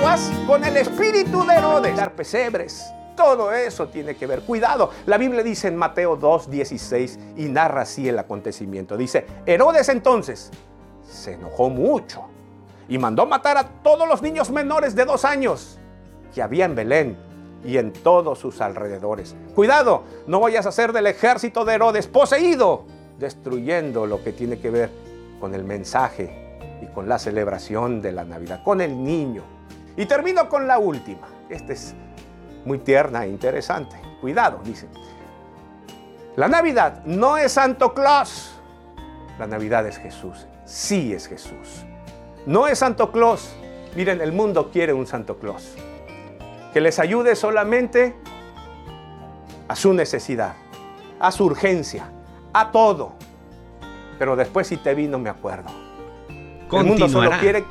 aguas con el espíritu de Herodes. Dar pesebres. Todo eso tiene que ver. Cuidado. La Biblia dice en Mateo 2, 16 y narra así el acontecimiento. Dice, Herodes entonces se enojó mucho y mandó matar a todos los niños menores de dos años que había en Belén y en todos sus alrededores. Cuidado, no vayas a ser del ejército de Herodes poseído, destruyendo lo que tiene que ver con el mensaje y con la celebración de la Navidad, con el niño. Y termino con la última. Esta es muy tierna e interesante. Cuidado, dice. La Navidad no es Santo Claus. La Navidad es Jesús. Sí es Jesús. No es Santo Claus. Miren, el mundo quiere un Santo Claus. Que les ayude solamente a su necesidad, a su urgencia, a todo. Pero después si te vi no me acuerdo. El mundo solo quiere